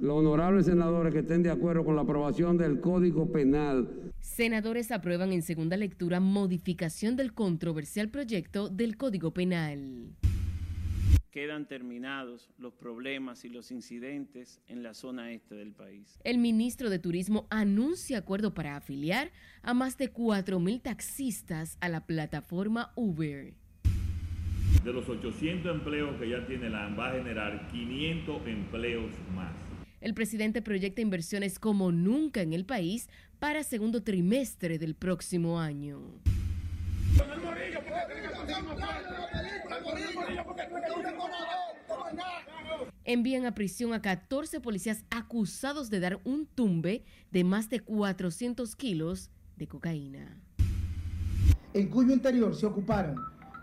Los honorables senadores que estén de acuerdo con la aprobación del Código Penal. Senadores aprueban en segunda lectura modificación del controversial proyecto del Código Penal. Quedan terminados los problemas y los incidentes en la zona este del país. El ministro de Turismo anuncia acuerdo para afiliar a más de 4.000 taxistas a la plataforma Uber. De los 800 empleos que ya tiene la AMBA, va a generar 500 empleos más. El presidente proyecta inversiones como nunca en el país para segundo trimestre del próximo año. Envían a prisión a 14 policías acusados de dar un tumbe de más de 400 kilos de cocaína. En cuyo interior se ocuparon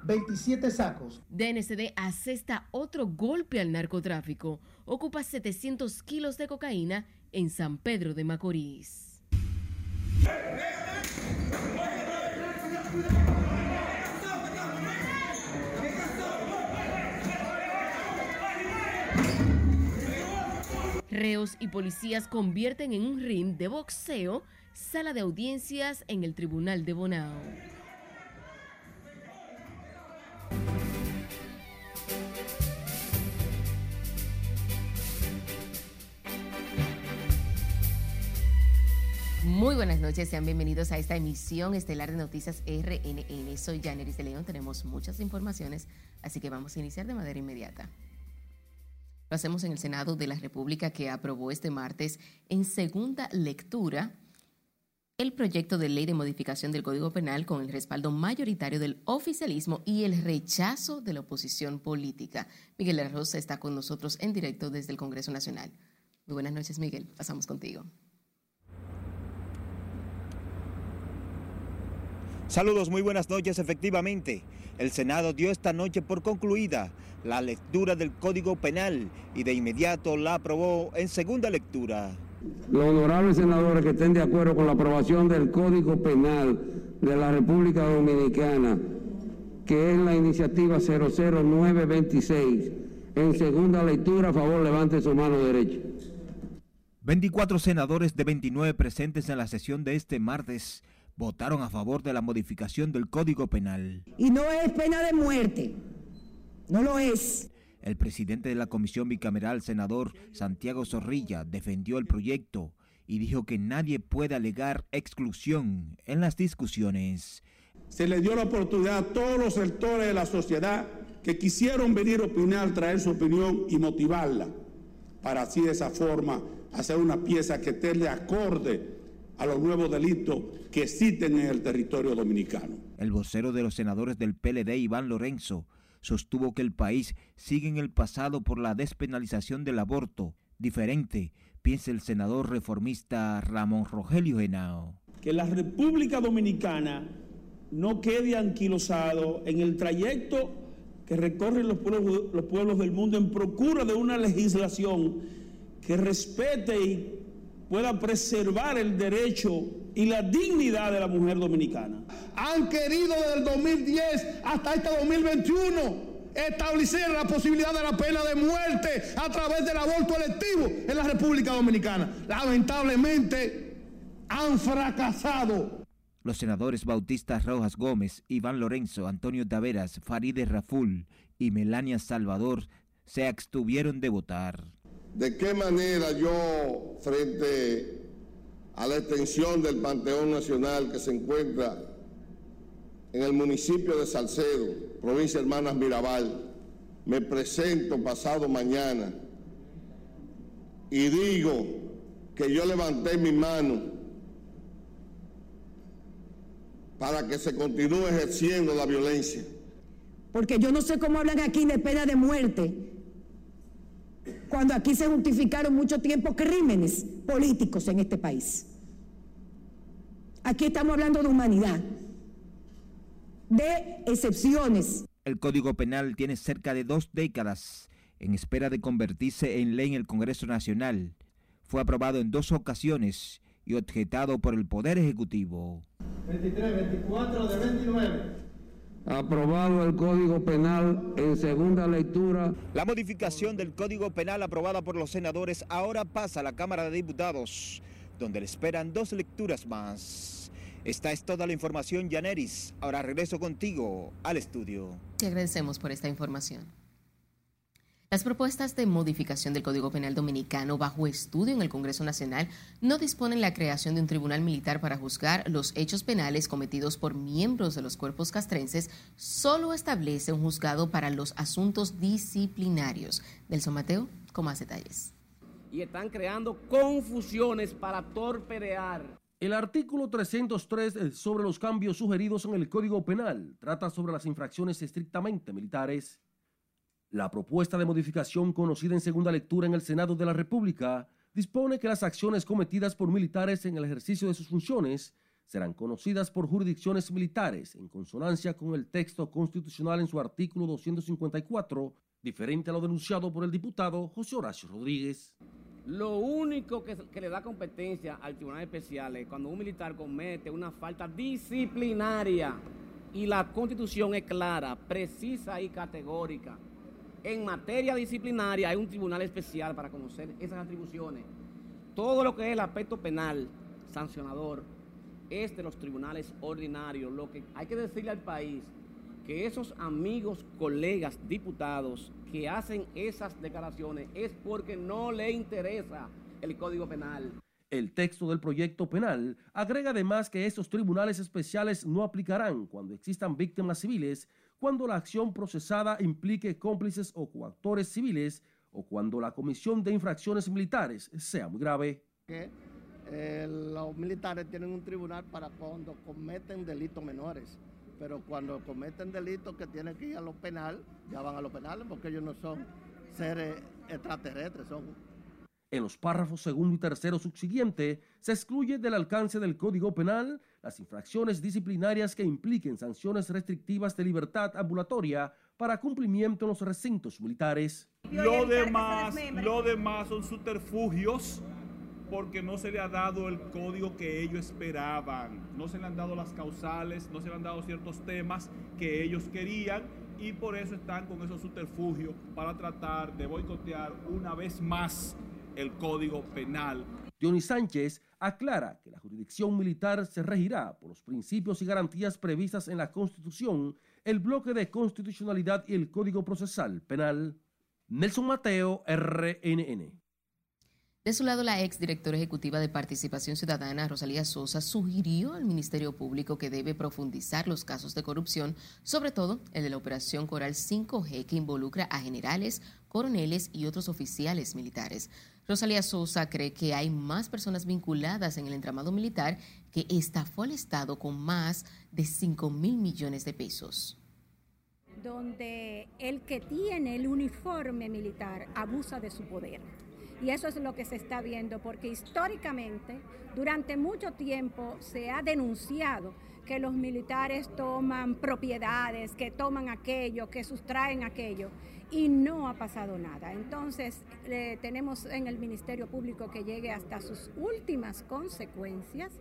27 sacos. DNCD asesta otro golpe al narcotráfico. Ocupa 700 kilos de cocaína en San Pedro de Macorís. Reos y policías convierten en un ring de boxeo sala de audiencias en el Tribunal de Bonao. Muy buenas noches, sean bienvenidos a esta emisión estelar de Noticias RNN. Soy Janeris de León, tenemos muchas informaciones, así que vamos a iniciar de manera inmediata. Lo hacemos en el Senado de la República que aprobó este martes en segunda lectura el proyecto de ley de modificación del Código Penal con el respaldo mayoritario del oficialismo y el rechazo de la oposición política. Miguel Rosa está con nosotros en directo desde el Congreso Nacional. Muy buenas noches, Miguel. Pasamos contigo. Saludos, muy buenas noches. Efectivamente, el Senado dio esta noche por concluida la lectura del Código Penal y de inmediato la aprobó en segunda lectura. Los honorables senadores que estén de acuerdo con la aprobación del Código Penal de la República Dominicana, que es la iniciativa 00926, en segunda lectura, a favor, levante su mano derecha. 24 senadores de 29 presentes en la sesión de este martes votaron a favor de la modificación del Código Penal. Y no es pena de muerte. No lo es. El presidente de la Comisión Bicameral, senador Santiago Zorrilla, defendió el proyecto y dijo que nadie puede alegar exclusión en las discusiones. Se le dio la oportunidad a todos los sectores de la sociedad que quisieron venir a opinar, traer su opinión y motivarla, para así de esa forma hacer una pieza que esté acorde a los nuevos delitos que existen en el territorio dominicano. El vocero de los senadores del PLD, Iván Lorenzo, sostuvo que el país sigue en el pasado por la despenalización del aborto. Diferente, piensa el senador reformista Ramón Rogelio Genao. Que la República Dominicana no quede anquilosado en el trayecto que recorren los pueblos, los pueblos del mundo en procura de una legislación que respete y pueda preservar el derecho y la dignidad de la mujer dominicana. Han querido desde el 2010 hasta este 2021 establecer la posibilidad de la pena de muerte a través del aborto electivo en la República Dominicana. Lamentablemente han fracasado. Los senadores Bautistas Rojas Gómez, Iván Lorenzo, Antonio Taveras, Farideh Raful y Melania Salvador se abstuvieron de votar de qué manera yo, frente a la extensión del Panteón Nacional que se encuentra en el municipio de Salcedo, provincia Hermanas Mirabal, me presento pasado mañana y digo que yo levanté mi mano para que se continúe ejerciendo la violencia. Porque yo no sé cómo hablan aquí de pena de muerte cuando aquí se justificaron mucho tiempo crímenes políticos en este país. Aquí estamos hablando de humanidad, de excepciones. El Código Penal tiene cerca de dos décadas en espera de convertirse en ley en el Congreso Nacional. Fue aprobado en dos ocasiones y objetado por el Poder Ejecutivo. 23, 24 de 29. Aprobado el Código Penal en segunda lectura. La modificación del Código Penal aprobada por los senadores ahora pasa a la Cámara de Diputados, donde le esperan dos lecturas más. Esta es toda la información, Yaneris. Ahora regreso contigo al estudio. Te agradecemos por esta información. Las propuestas de modificación del Código Penal Dominicano bajo estudio en el Congreso Nacional no disponen la creación de un tribunal militar para juzgar los hechos penales cometidos por miembros de los cuerpos castrenses, solo establece un juzgado para los asuntos disciplinarios. Delson Mateo, con más detalles. Y están creando confusiones para torpedear. El artículo 303 eh, sobre los cambios sugeridos en el Código Penal trata sobre las infracciones estrictamente militares. La propuesta de modificación conocida en segunda lectura en el Senado de la República dispone que las acciones cometidas por militares en el ejercicio de sus funciones serán conocidas por jurisdicciones militares en consonancia con el texto constitucional en su artículo 254, diferente a lo denunciado por el diputado José Horacio Rodríguez. Lo único que, le da competencia al Tribunal Especial es cuando un militar comete una falta disciplinaria y la constitución es clara, precisa y categórica en materia disciplinaria hay un tribunal especial para conocer esas atribuciones. Todo lo que es el aspecto penal, sancionador, es de los tribunales ordinarios. Lo que hay que decirle al país que esos amigos, colegas, diputados que hacen esas declaraciones es porque no le interesa el Código Penal. El texto del proyecto penal agrega además que esos tribunales especiales no aplicarán cuando existan víctimas civiles cuando la acción procesada implique cómplices o coactores civiles o cuando la comisión de infracciones militares sea muy grave. Que, eh, los militares tienen un tribunal para cuando cometen delitos menores, pero cuando cometen delitos que tienen que ir a lo penal, ya van a lo penal porque ellos no son seres extraterrestres, son en los párrafos segundo y tercero subsiguiente, se excluye del alcance del Código Penal las infracciones disciplinarias que impliquen sanciones restrictivas de libertad ambulatoria para cumplimiento en los recintos militares. Lo demás, lo demás son subterfugios porque no se le ha dado el código que ellos esperaban, no se le han dado las causales, no se le han dado ciertos temas que ellos querían y por eso están con esos subterfugios para tratar de boicotear una vez más el Código Penal. Dionis Sánchez aclara que la jurisdicción militar se regirá por los principios y garantías previstas en la Constitución, el bloque de constitucionalidad y el Código Procesal Penal. Nelson Mateo, RNN. De su lado, la ex directora ejecutiva de Participación Ciudadana, Rosalía Sosa, sugirió al Ministerio Público que debe profundizar los casos de corrupción, sobre todo el de la Operación Coral 5G, que involucra a generales, coroneles y otros oficiales militares. Rosalía Sosa cree que hay más personas vinculadas en el entramado militar que estafó al Estado con más de 5 mil millones de pesos. Donde el que tiene el uniforme militar abusa de su poder y eso es lo que se está viendo, porque históricamente, durante mucho tiempo, se ha denunciado que los militares toman propiedades, que toman aquello, que sustraen aquello, y no ha pasado nada. Entonces, tenemos en el Ministerio Público que llegue hasta sus últimas consecuencias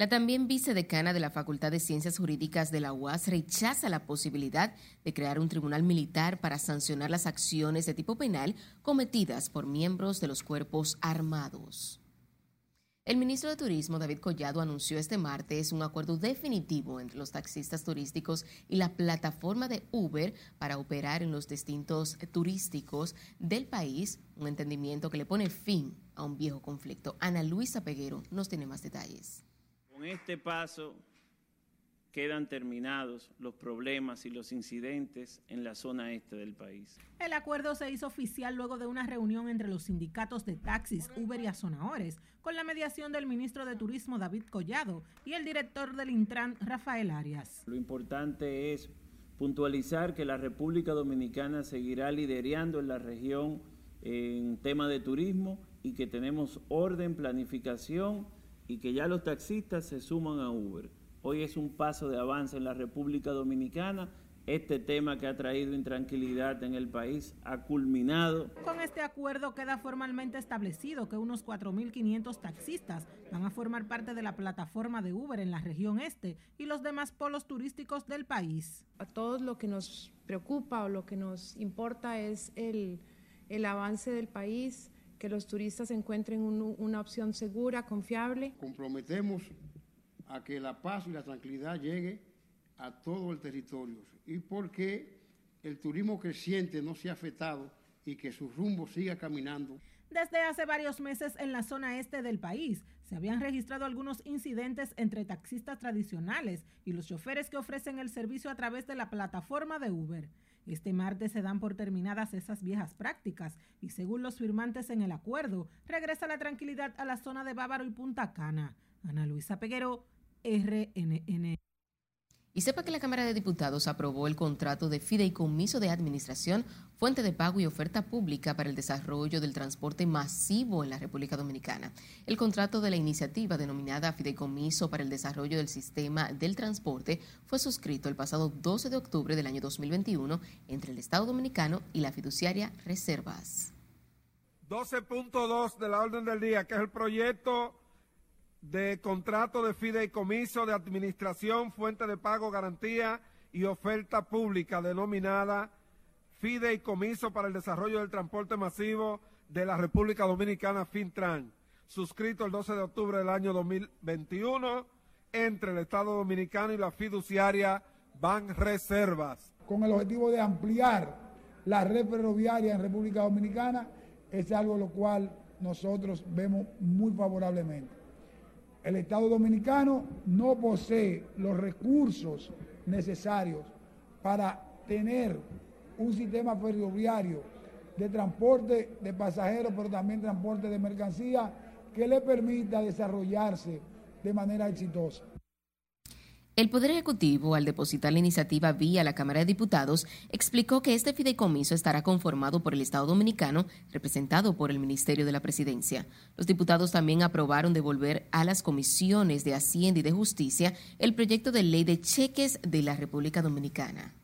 la también vicedecana de la Facultad de Ciencias Jurídicas de la UAS rechaza la posibilidad de crear un tribunal militar para sancionar las acciones de tipo penal cometidas por miembros de los cuerpos armados. El ministro de Turismo, David Collado, anunció este martes un acuerdo definitivo entre los taxistas turísticos y la plataforma de Uber para operar en los distintos turísticos del país, un entendimiento que le pone fin a un viejo conflicto. Ana Luisa Peguero nos tiene más detalles. Con este paso quedan terminados los problemas y los incidentes en la zona este del país. El acuerdo se hizo oficial luego de una reunión entre los sindicatos de taxis, Uber y Azonadores, con la mediación del ministro de Turismo David Collado y el director del Intran Rafael Arias. Lo importante es puntualizar que la República Dominicana seguirá liderando en la región en tema de turismo y que tenemos orden, planificación, y que ya los taxistas se suman a Uber. Hoy es un paso de avance en la República Dominicana este tema que ha traído intranquilidad en el país ha culminado. Con este acuerdo queda formalmente establecido que unos 4.500 taxistas van a formar parte de la plataforma de Uber en la región este y los demás polos turísticos del país. A todos lo que nos preocupa o lo que nos importa es el, el avance del país, que los turistas encuentren un, una opción segura, confiable. Comprometemos a que la paz y la tranquilidad llegue a todo el territorio y porque el turismo creciente no sea afectado y que su rumbo siga caminando. Desde hace varios meses en la zona este del país se habían registrado algunos incidentes entre taxistas tradicionales y los choferes que ofrecen el servicio a través de la plataforma de Uber. Este martes se dan por terminadas esas viejas prácticas y según los firmantes en el acuerdo, regresa la tranquilidad a la zona de Bávaro y Punta Cana. Ana Luisa Peguero, RNN. Y sepa que la Cámara de Diputados aprobó el contrato de fideicomiso de administración, fuente de pago y oferta pública para el desarrollo del transporte masivo en la República Dominicana. El contrato de la iniciativa denominada Fideicomiso para el Desarrollo del Sistema del Transporte fue suscrito el pasado 12 de octubre del año 2021 entre el Estado Dominicano y la fiduciaria Reservas. 12.2 de la orden del día, que es el proyecto de contrato de fideicomiso de administración, fuente de pago, garantía y oferta pública denominada Fideicomiso para el Desarrollo del Transporte Masivo de la República Dominicana, Fintran, suscrito el 12 de octubre del año 2021 entre el Estado Dominicano y la fiduciaria Ban Reservas. Con el objetivo de ampliar la red ferroviaria en República Dominicana, es algo lo cual nosotros vemos muy favorablemente el Estado Dominicano no posee los recursos necesarios para tener un sistema ferroviario de transporte de pasajeros, pero también transporte de mercancía que le permita desarrollarse de manera exitosa. El Poder Ejecutivo, al depositar la iniciativa vía la Cámara de Diputados, explicó que este fideicomiso estará conformado por el Estado Dominicano, representado por el Ministerio de la Presidencia. Los diputados también aprobaron devolver a las comisiones de Hacienda y de Justicia el proyecto de ley de cheques de la República Dominicana.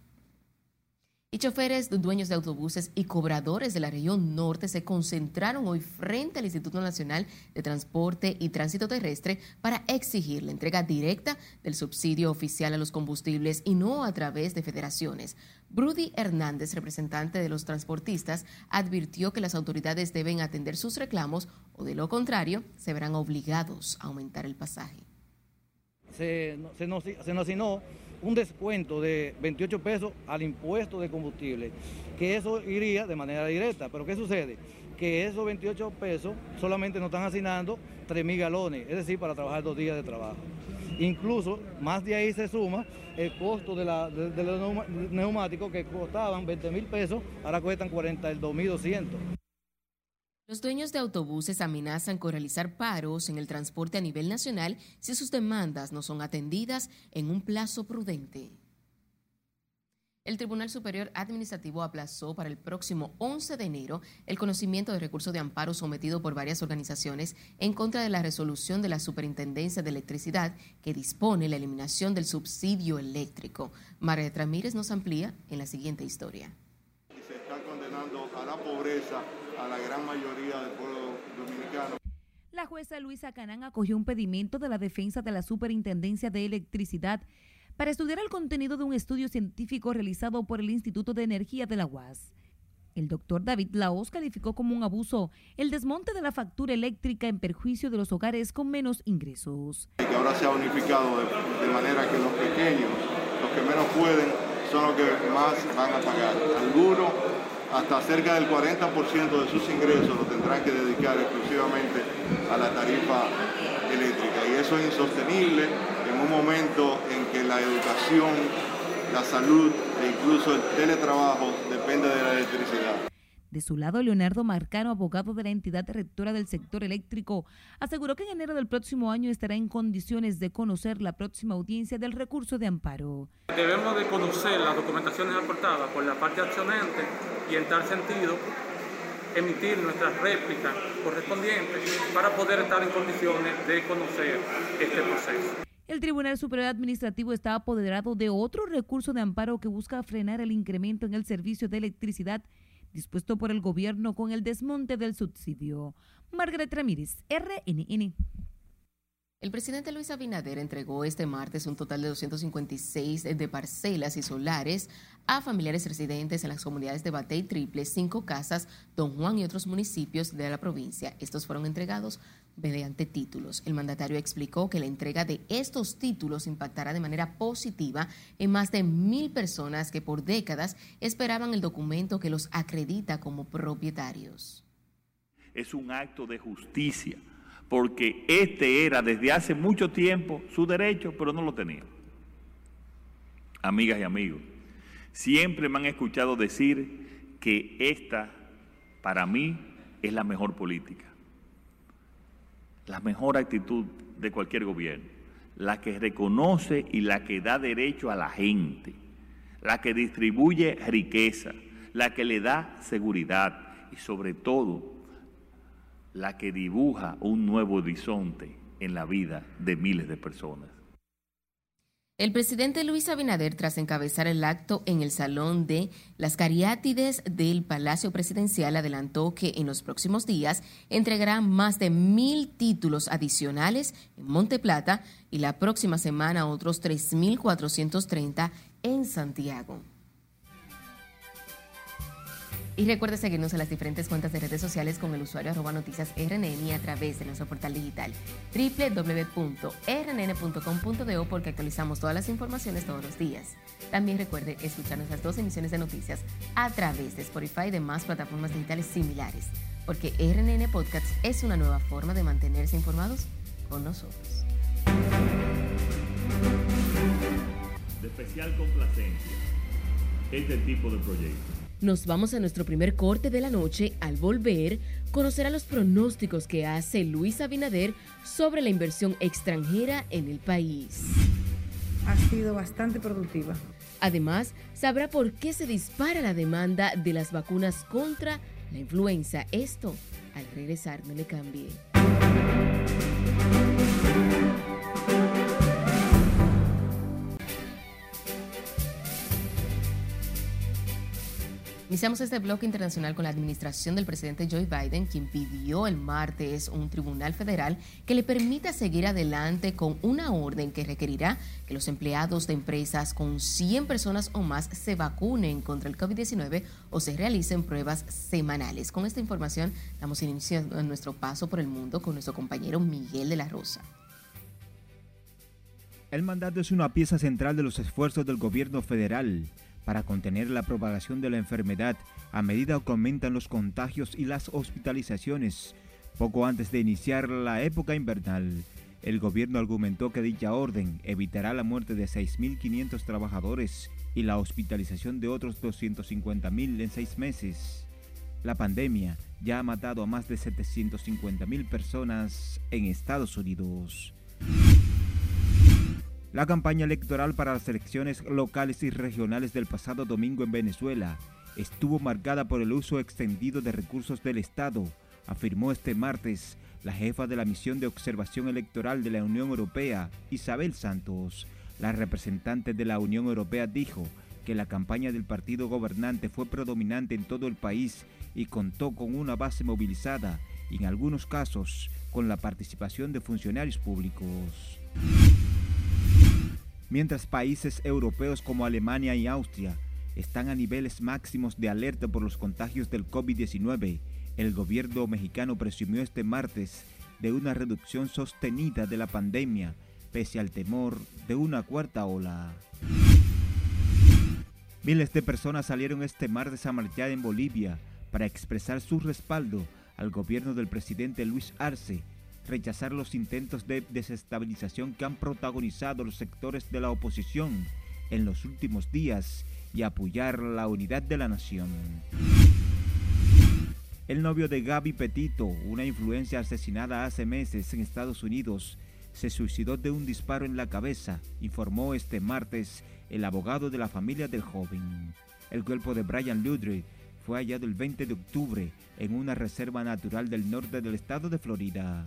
Y choferes, dueños de autobuses y cobradores de la región norte se concentraron hoy frente al Instituto Nacional de Transporte y Tránsito Terrestre para exigir la entrega directa del subsidio oficial a los combustibles y no a través de federaciones. Brudy Hernández, representante de los transportistas, advirtió que las autoridades deben atender sus reclamos o de lo contrario se verán obligados a aumentar el pasaje. Se, nos, se un descuento de 28 pesos al impuesto de combustible, que eso iría de manera directa. Pero ¿qué sucede? Que esos 28 pesos solamente nos están asignando 3.000 galones, es decir, para trabajar dos días de trabajo. Incluso más de ahí se suma el costo de, los neumáticos que costaban 20 mil pesos, ahora cuestan 42.200. Los dueños de autobuses amenazan con realizar paros en el transporte a nivel nacional si sus demandas no son atendidas en un plazo prudente. El Tribunal Superior Administrativo aplazó para el próximo 11 de enero el conocimiento de recurso de amparo sometido por varias organizaciones en contra de la resolución de la Superintendencia de Electricidad que dispone la eliminación del subsidio eléctrico. María Ramírez nos amplía en la siguiente historia. Se está condenando a la pobreza a la gran mayoría del pueblo dominicano. La jueza Luisa Canán acogió un pedimento de la defensa de la Superintendencia de Electricidad para estudiar el contenido de un estudio científico realizado por el Instituto de Energía de la UAS. El doctor David Laos calificó como un abuso el desmonte de la factura eléctrica en perjuicio de los hogares con menos ingresos. Que ahora se ha unificado de, de manera que los pequeños, los que menos pueden, son los que más van a pagar. Algunos hasta cerca del 40% de sus ingresos lo tendrán que dedicar exclusivamente a la tarifa eléctrica. Y eso es insostenible en un momento en que la educación, la salud e incluso el teletrabajo depende de la electricidad. De su lado, Leonardo Marcano, abogado de la entidad rectora del sector eléctrico, aseguró que en enero del próximo año estará en condiciones de conocer la próxima audiencia del recurso de amparo. Debemos de conocer las documentaciones aportadas por la parte accionante y en tal sentido emitir nuestras réplicas correspondientes para poder estar en condiciones de conocer este proceso. El Tribunal Superior Administrativo está apoderado de otro recurso de amparo que busca frenar el incremento en el servicio de electricidad dispuesto por el gobierno con el desmonte del subsidio. Margaret Ramírez, RNN. El presidente Luis Abinader entregó este martes un total de 256 de parcelas y solares a familiares residentes en las comunidades de Batey Triple, Cinco Casas, Don Juan y otros municipios de la provincia. Estos fueron entregados mediante títulos. El mandatario explicó que la entrega de estos títulos impactará de manera positiva en más de mil personas que por décadas esperaban el documento que los acredita como propietarios. Es un acto de justicia porque este era desde hace mucho tiempo su derecho, pero no lo tenía. Amigas y amigos, siempre me han escuchado decir que esta, para mí, es la mejor política, la mejor actitud de cualquier gobierno, la que reconoce y la que da derecho a la gente, la que distribuye riqueza, la que le da seguridad y sobre todo la que dibuja un nuevo horizonte en la vida de miles de personas. El presidente Luis Abinader, tras encabezar el acto en el Salón de las Cariátides del Palacio Presidencial, adelantó que en los próximos días entregará más de mil títulos adicionales en Monte Plata y la próxima semana otros 3.430 en Santiago. Y recuerde seguirnos en las diferentes cuentas de redes sociales con el usuario arroba noticias RNN y a través de nuestro portal digital www.rnn.com.do porque actualizamos todas las informaciones todos los días. También recuerde escuchar nuestras dos emisiones de noticias a través de Spotify y demás plataformas digitales similares, porque RNN Podcasts es una nueva forma de mantenerse informados con nosotros. De especial complacencia, este tipo de proyectos nos vamos a nuestro primer corte de la noche. Al volver, conocerá los pronósticos que hace Luis Abinader sobre la inversión extranjera en el país. Ha sido bastante productiva. Además, sabrá por qué se dispara la demanda de las vacunas contra la influenza. Esto, al regresar, no le cambie. Iniciamos este bloque internacional con la administración del presidente Joe Biden, quien pidió el martes un tribunal federal que le permita seguir adelante con una orden que requerirá que los empleados de empresas con 100 personas o más se vacunen contra el COVID-19 o se realicen pruebas semanales. Con esta información damos inicio a nuestro paso por el mundo con nuestro compañero Miguel de la Rosa. El mandato es una pieza central de los esfuerzos del gobierno federal para contener la propagación de la enfermedad a medida que aumentan los contagios y las hospitalizaciones. Poco antes de iniciar la época invernal, el gobierno argumentó que dicha orden evitará la muerte de 6.500 trabajadores y la hospitalización de otros 250.000 en seis meses. La pandemia ya ha matado a más de 750.000 personas en Estados Unidos. La campaña electoral para las elecciones locales y regionales del pasado domingo en Venezuela estuvo marcada por el uso extendido de recursos del Estado, afirmó este martes la jefa de la misión de observación electoral de la Unión Europea, Isabel Santos. La representante de la Unión Europea dijo que la campaña del partido gobernante fue predominante en todo el país y contó con una base movilizada y en algunos casos con la participación de funcionarios públicos. Mientras países europeos como Alemania y Austria están a niveles máximos de alerta por los contagios del COVID-19, el gobierno mexicano presumió este martes de una reducción sostenida de la pandemia, pese al temor de una cuarta ola. Miles de personas salieron este martes a marchar en Bolivia para expresar su respaldo al gobierno del presidente Luis Arce rechazar los intentos de desestabilización que han protagonizado los sectores de la oposición en los últimos días y apoyar la unidad de la nación. El novio de Gaby Petito, una influencia asesinada hace meses en Estados Unidos, se suicidó de un disparo en la cabeza, informó este martes el abogado de la familia del joven. El cuerpo de Brian Ludwig fue hallado el 20 de octubre en una reserva natural del norte del estado de Florida.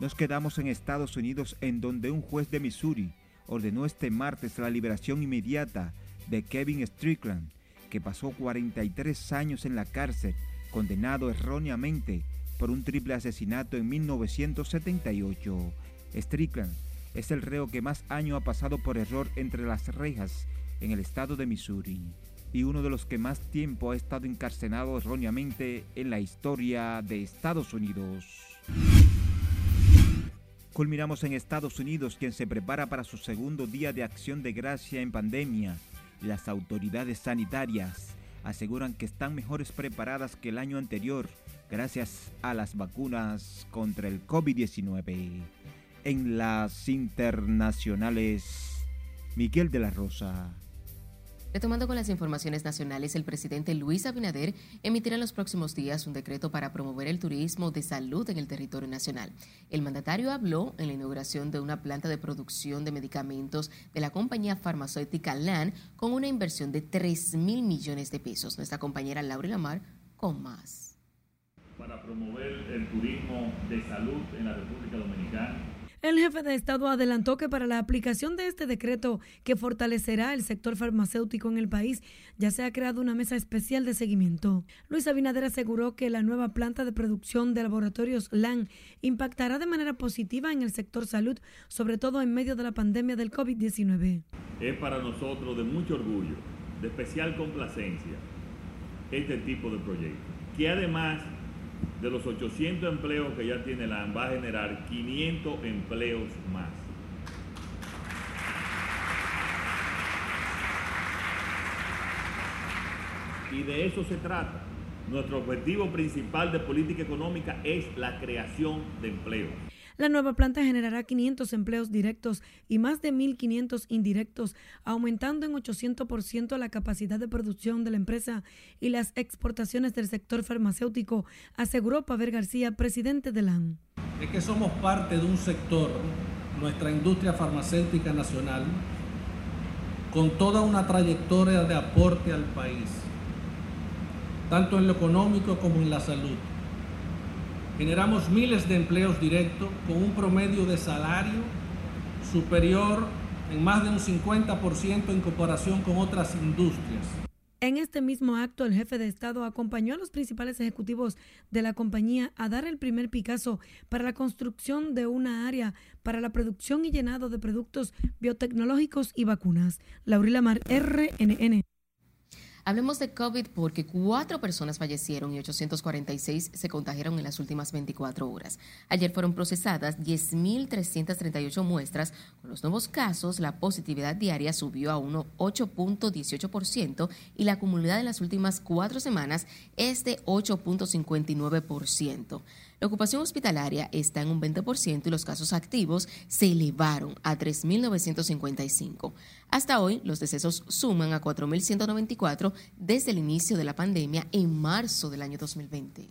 Nos quedamos en Estados Unidos en donde un juez de Missouri ordenó este martes la liberación inmediata de Kevin Strickland, que pasó 43 años en la cárcel, condenado erróneamente por un triple asesinato en 1978. Strickland es el reo que más años ha pasado por error entre las rejas en el estado de Missouri y uno de los que más tiempo ha estado encarcelado erróneamente en la historia de Estados Unidos. Culminamos en Estados Unidos, quien se prepara para su segundo día de acción de gracia en pandemia. Las autoridades sanitarias aseguran que están mejores preparadas que el año anterior gracias a las vacunas contra el COVID-19. En las internacionales, Miguel de la Rosa. Retomando con las informaciones nacionales, el presidente Luis Abinader emitirá en los próximos días un decreto para promover el turismo de salud en el territorio nacional. El mandatario habló en la inauguración de una planta de producción de medicamentos de la compañía farmacéutica LAN con una inversión de 3 mil millones de pesos. Nuestra compañera Laura Lamar con más. Para promover el turismo de salud en la República Dominicana el jefe de Estado adelantó que para la aplicación de este decreto que fortalecerá el sector farmacéutico en el país, ya se ha creado una mesa especial de seguimiento. Luis Abinader aseguró que la nueva planta de producción de laboratorios LAN impactará de manera positiva en el sector salud, sobre todo en medio de la pandemia del COVID-19. Es para nosotros de mucho orgullo, de especial complacencia, este tipo de proyecto, que además de los 800 empleos que ya tiene la va a generar 500 empleos más. Y de eso se trata. Nuestro objetivo principal de política económica es la creación de empleo. La nueva planta generará 500 empleos directos y más de 1.500 indirectos, aumentando en 800% la capacidad de producción de la empresa y las exportaciones del sector farmacéutico, aseguró Pavel García, presidente de LAN. Es que somos parte de un sector, nuestra industria farmacéutica nacional, con toda una trayectoria de aporte al país, tanto en lo económico como en la salud Generamos miles de empleos directos con un promedio de salario superior en más de un 50% en comparación con otras industrias. En este mismo acto, el jefe de Estado acompañó a los principales ejecutivos de la compañía a dar el primer Picasso para la construcción de una área para la producción y llenado de productos biotecnológicos y vacunas. Laurila Mar, RNN. Hablemos de COVID porque cuatro personas fallecieron y 846 se contagiaron en las últimas 24 horas. Ayer fueron procesadas 10.338 muestras. Con los nuevos casos, la positividad diaria subió a un 8.18% y la acumulada en las últimas cuatro semanas es de 8.59%. La ocupación hospitalaria está en un 20% y los casos activos se elevaron a 3.955. Hasta hoy, los decesos suman a 4.194 desde el inicio de la pandemia en marzo del año 2020.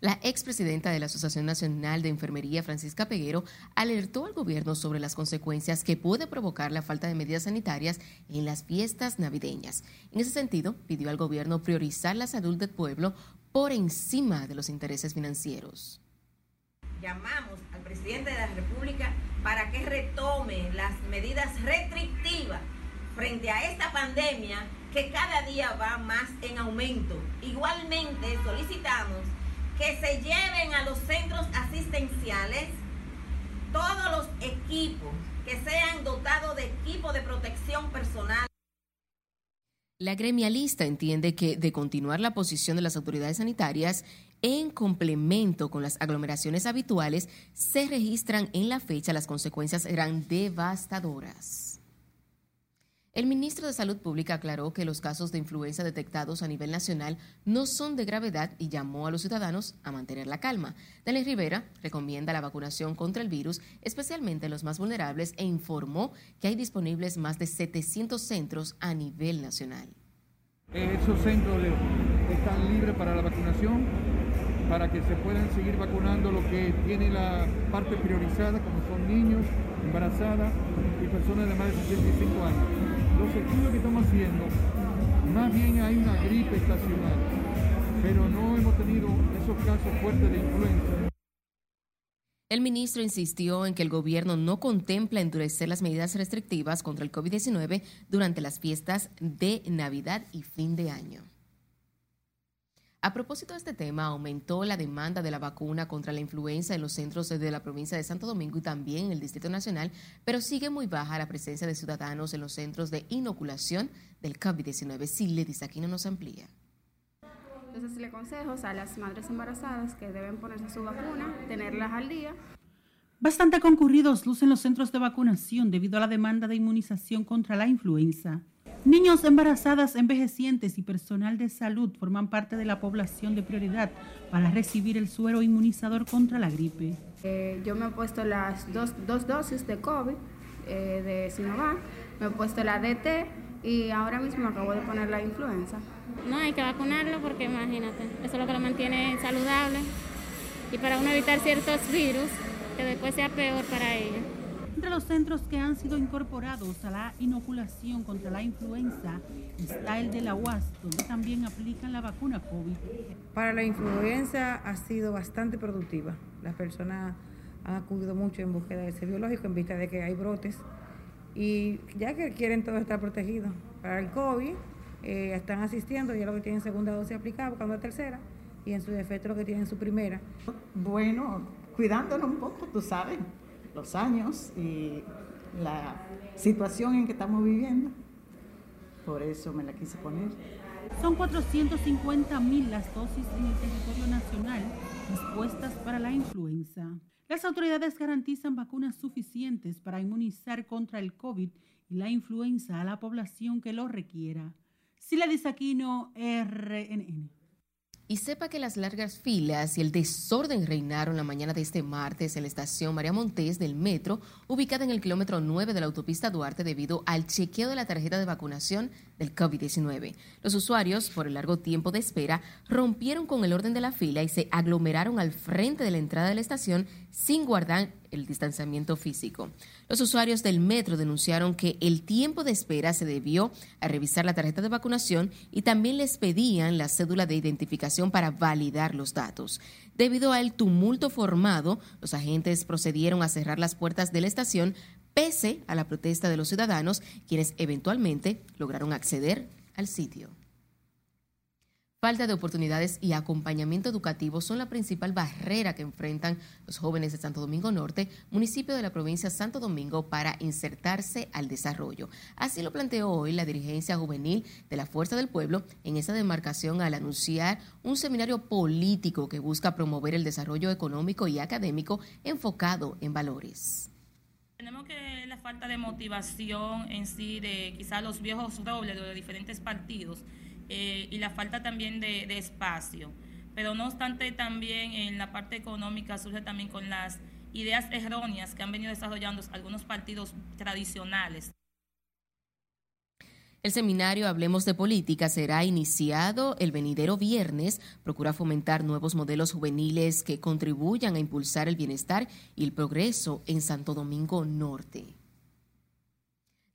La expresidenta de la Asociación Nacional de Enfermería, Francisca Peguero, alertó al gobierno sobre las consecuencias que puede provocar la falta de medidas sanitarias en las fiestas navideñas. En ese sentido, pidió al gobierno priorizar la salud del pueblo por encima de los intereses financieros. Llamamos al presidente de la República para que retome las medidas restrictivas frente a esta pandemia que cada día va más en aumento. Igualmente solicitamos que se lleven a los centros asistenciales todos los equipos que sean dotados de equipo de protección personal. La gremialista entiende que de continuar la posición de las autoridades sanitarias en complemento con las aglomeraciones habituales, se registran en la fecha, las consecuencias serán devastadoras. El ministro de Salud Pública aclaró que los casos de influenza detectados a nivel nacional no son de gravedad y llamó a los ciudadanos a mantener la calma. Daniel Rivera recomienda la vacunación contra el virus, especialmente en los más vulnerables, e informó que hay disponibles más de 700 centros a nivel nacional. Esos centros están libres para la vacunación, para que se puedan seguir vacunando lo que tiene la parte priorizada, como son niños, embarazadas y personas de más de 65 años los estudios que estamos haciendo, más bien hay una gripe estacional, pero no hemos tenido esos casos fuertes de influenza. El ministro insistió en que el gobierno no contempla endurecer las medidas restrictivas contra el COVID-19 durante las fiestas de Navidad y fin de año. A propósito de este tema, aumentó la demanda de la vacuna contra la influenza en los centros de la provincia de Santo Domingo y también en el Distrito Nacional, pero sigue muy baja la presencia de ciudadanos en los centros de inoculación del COVID-19. Siledis aquí no nos amplía. Entonces le consejo a las madres embarazadas que deben ponerse su vacuna, tenerlas al día. Bastante concurridos lucen los centros de vacunación debido a la demanda de inmunización contra la influenza. Niños embarazadas, envejecientes y personal de salud forman parte de la población de prioridad para recibir el suero inmunizador contra la gripe. Eh, yo me he puesto las dos, dos dosis de COVID eh, de Sinovac, me he puesto la DT y ahora mismo acabo de poner la influenza. No, hay que vacunarlo porque imagínate, eso es lo que lo mantiene saludable y para uno evitar ciertos virus que después sea peor para ellos. Entre los centros que han sido incorporados a la inoculación contra la influenza está el de la UAS, donde también aplican la vacuna COVID. Para la influenza ha sido bastante productiva. Las personas han acudido mucho en búsqueda de ese biológico en vista de que hay brotes y ya que quieren todo estar protegido. Para el COVID eh, están asistiendo, ya lo que tienen segunda dosis aplicada, buscando la tercera y en su defecto lo que tienen su primera. Bueno, cuidándonos un poco, tú sabes los años y la situación en que estamos viviendo. Por eso me la quise poner. Son 450 mil las dosis en el territorio nacional dispuestas para la influenza. Las autoridades garantizan vacunas suficientes para inmunizar contra el COVID y la influenza a la población que lo requiera. Sila Disaquino, RNN. Y sepa que las largas filas y el desorden reinaron la mañana de este martes en la estación María Montés del metro, ubicada en el kilómetro 9 de la autopista Duarte debido al chequeo de la tarjeta de vacunación del COVID-19. Los usuarios, por el largo tiempo de espera, rompieron con el orden de la fila y se aglomeraron al frente de la entrada de la estación sin guardar el distanciamiento físico. Los usuarios del metro denunciaron que el tiempo de espera se debió a revisar la tarjeta de vacunación y también les pedían la cédula de identificación para validar los datos. Debido al tumulto formado, los agentes procedieron a cerrar las puertas de la estación pese a la protesta de los ciudadanos, quienes eventualmente lograron acceder al sitio. Falta de oportunidades y acompañamiento educativo son la principal barrera que enfrentan los jóvenes de Santo Domingo Norte, municipio de la provincia de Santo Domingo, para insertarse al desarrollo. Así lo planteó hoy la dirigencia juvenil de la Fuerza del Pueblo en esa demarcación al anunciar un seminario político que busca promover el desarrollo económico y académico enfocado en valores. Tenemos que la falta de motivación en sí de quizás los viejos dobles de diferentes partidos eh, y la falta también de, espacio. Pero no obstante, también en la parte económica surge también con las ideas erróneas que han venido desarrollando algunos partidos tradicionales. El seminario Hablemos de Política será iniciado el venidero viernes. Procura fomentar nuevos modelos juveniles que contribuyan a impulsar el bienestar y el progreso en Santo Domingo Norte.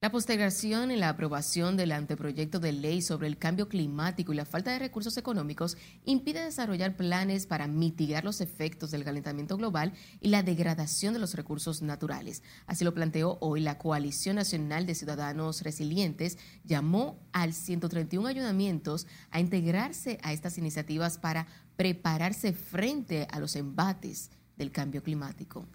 La postergación en la aprobación del anteproyecto de ley sobre el cambio climático y la falta de recursos económicos impide desarrollar planes para mitigar los efectos del calentamiento global y la degradación de los recursos naturales. Así lo planteó hoy la Coalición Nacional de Ciudadanos Resilientes. Llamó al 131 ayuntamientos a integrarse a estas iniciativas para prepararse frente a los embates del cambio climático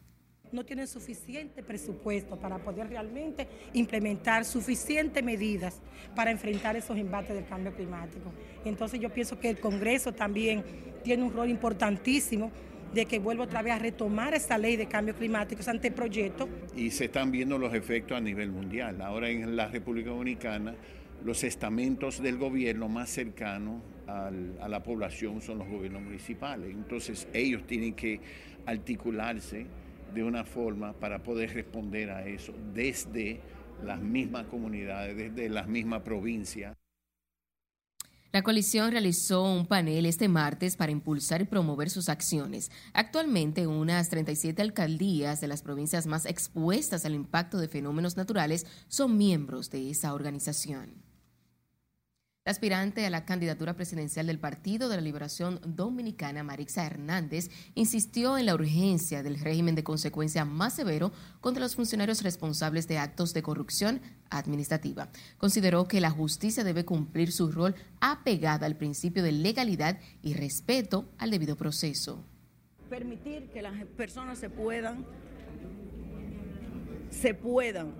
no tienen suficiente presupuesto para poder realmente implementar suficientes medidas para enfrentar esos embates del cambio climático. Entonces yo pienso que el Congreso también tiene un rol importantísimo de que vuelva otra vez a retomar esta ley de cambio climático, ese anteproyecto. Y se están viendo los efectos a nivel mundial. Ahora en la República Dominicana los estamentos del gobierno más cercanos a la población son los gobiernos municipales. Entonces ellos tienen que articularse de una forma para poder responder a eso desde las mismas comunidades, desde las mismas provincias. La coalición realizó un panel este martes para impulsar y promover sus acciones. Actualmente, unas 37 alcaldías de las provincias más expuestas al impacto de fenómenos naturales son miembros de esa organización. La aspirante a la candidatura presidencial del Partido de la Liberación Dominicana, Marixa Hernández, insistió en la urgencia del régimen de consecuencia más severo contra los funcionarios responsables de actos de corrupción administrativa. Consideró que la justicia debe cumplir su rol apegada al principio de legalidad y respeto al debido proceso. Permitir que las personas se puedan, se puedan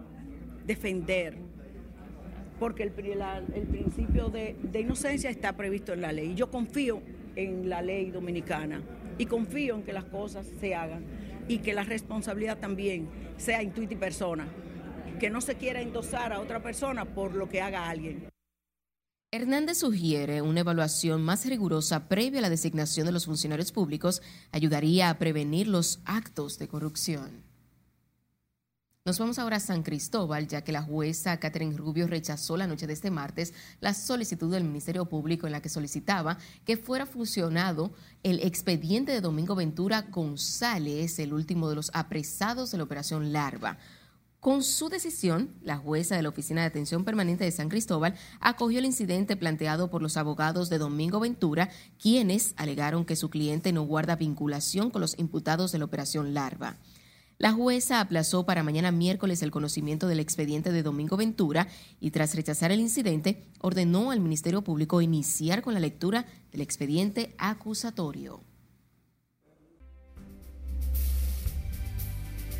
defender porque el, el principio de, de, inocencia está previsto en la ley. Yo confío en la ley dominicana y confío en que las cosas se hagan y que la responsabilidad también sea intuita y persona, que no se quiera endosar a otra persona por lo que haga alguien. Hernández sugiere una evaluación más rigurosa previa a la designación de los funcionarios públicos ayudaría a prevenir los actos de corrupción. Nos vamos ahora a San Cristóbal, ya que la jueza Catherine Rubio rechazó la noche de este martes la solicitud del Ministerio Público en la que solicitaba que fuera fusionado el expediente de Domingo Ventura González, el último de los apresados de la Operación Larva. Con su decisión, la jueza de la Oficina de Atención Permanente de San Cristóbal acogió el incidente planteado por los abogados de Domingo Ventura, quienes alegaron que su cliente no guarda vinculación con los imputados de la Operación Larva. La jueza aplazó para mañana miércoles el conocimiento del expediente de Domingo Ventura y tras rechazar el incidente ordenó al Ministerio Público iniciar con la lectura del expediente acusatorio.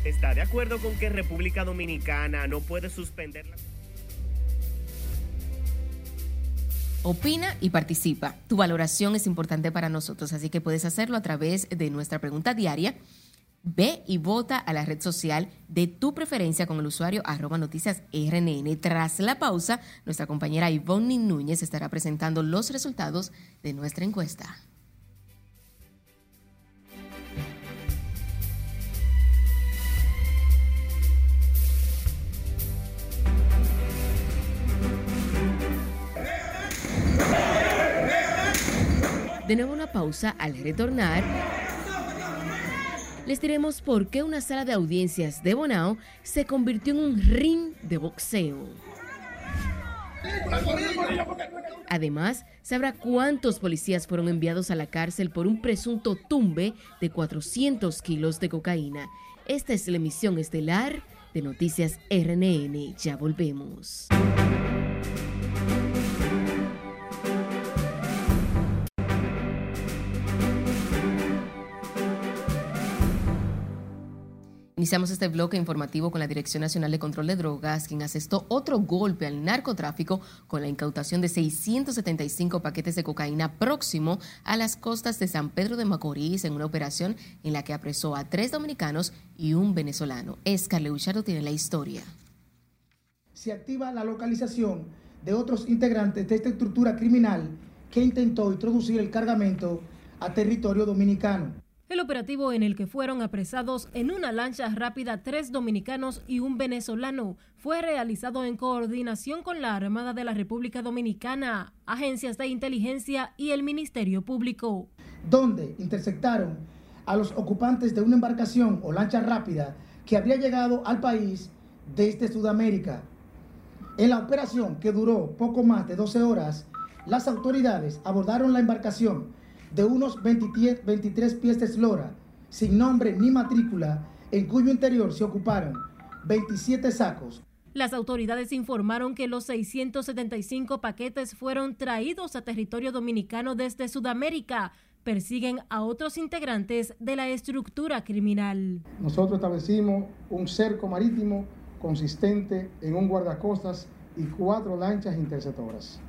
¿Está de acuerdo con que República Dominicana no puede suspender la... Opina y participa. Tu valoración es importante para nosotros, así que puedes hacerlo a través de nuestra pregunta diaria Ve y vota a la red social de tu preferencia con el usuario arroba noticias RNN. Tras la pausa, nuestra compañera Ivonne Núñez estará presentando los resultados de nuestra encuesta. De nuevo una pausa al retornar les diremos por qué una sala de audiencias de Bonao se convirtió en un ring de boxeo. Además, sabrá cuántos policías fueron enviados a la cárcel por un presunto tumbe de 400 kilos de cocaína. Esta es la emisión estelar de Noticias RNN. Ya volvemos. Iniciamos este bloque informativo con la Dirección Nacional de Control de Drogas, quien asestó otro golpe al narcotráfico con la incautación de 675 paquetes de cocaína próximo a las costas de San Pedro de Macorís en una operación en la que apresó a tres dominicanos y un venezolano. Escarle Uchardo tiene la historia. Se activa la localización de otros integrantes de esta estructura criminal que intentó introducir el cargamento a territorio dominicano. El operativo en el que fueron apresados en una lancha rápida tres dominicanos y un venezolano fue realizado en coordinación con la Armada de la República Dominicana, agencias de inteligencia y el Ministerio Público. Donde interceptaron a los ocupantes de una embarcación o lancha rápida que había llegado al país desde Sudamérica. En la operación, que duró poco más de 12 horas, las autoridades abordaron la embarcación de unos 23 pies de eslora, sin nombre ni matrícula, en cuyo interior se ocuparon 27 sacos. Las autoridades informaron que los 675 paquetes fueron traídos a territorio dominicano desde Sudamérica. Persiguen a otros integrantes de la estructura criminal. Nosotros establecimos un cerco marítimo consistente en un guardacostas y cuatro lanchas interceptoras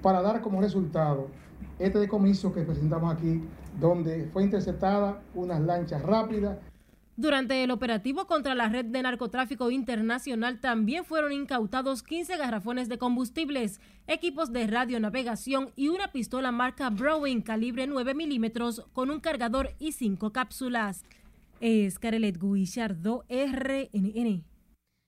para dar como resultado este decomiso que presentamos aquí, donde fue interceptada unas lanchas rápidas. Durante el operativo contra la red de narcotráfico internacional también fueron incautados 15 garrafones de combustibles, equipos de radionavegación y una pistola marca Browning calibre 9 milímetros con un cargador y cinco cápsulas. Es Carelet Guillardo, RNN.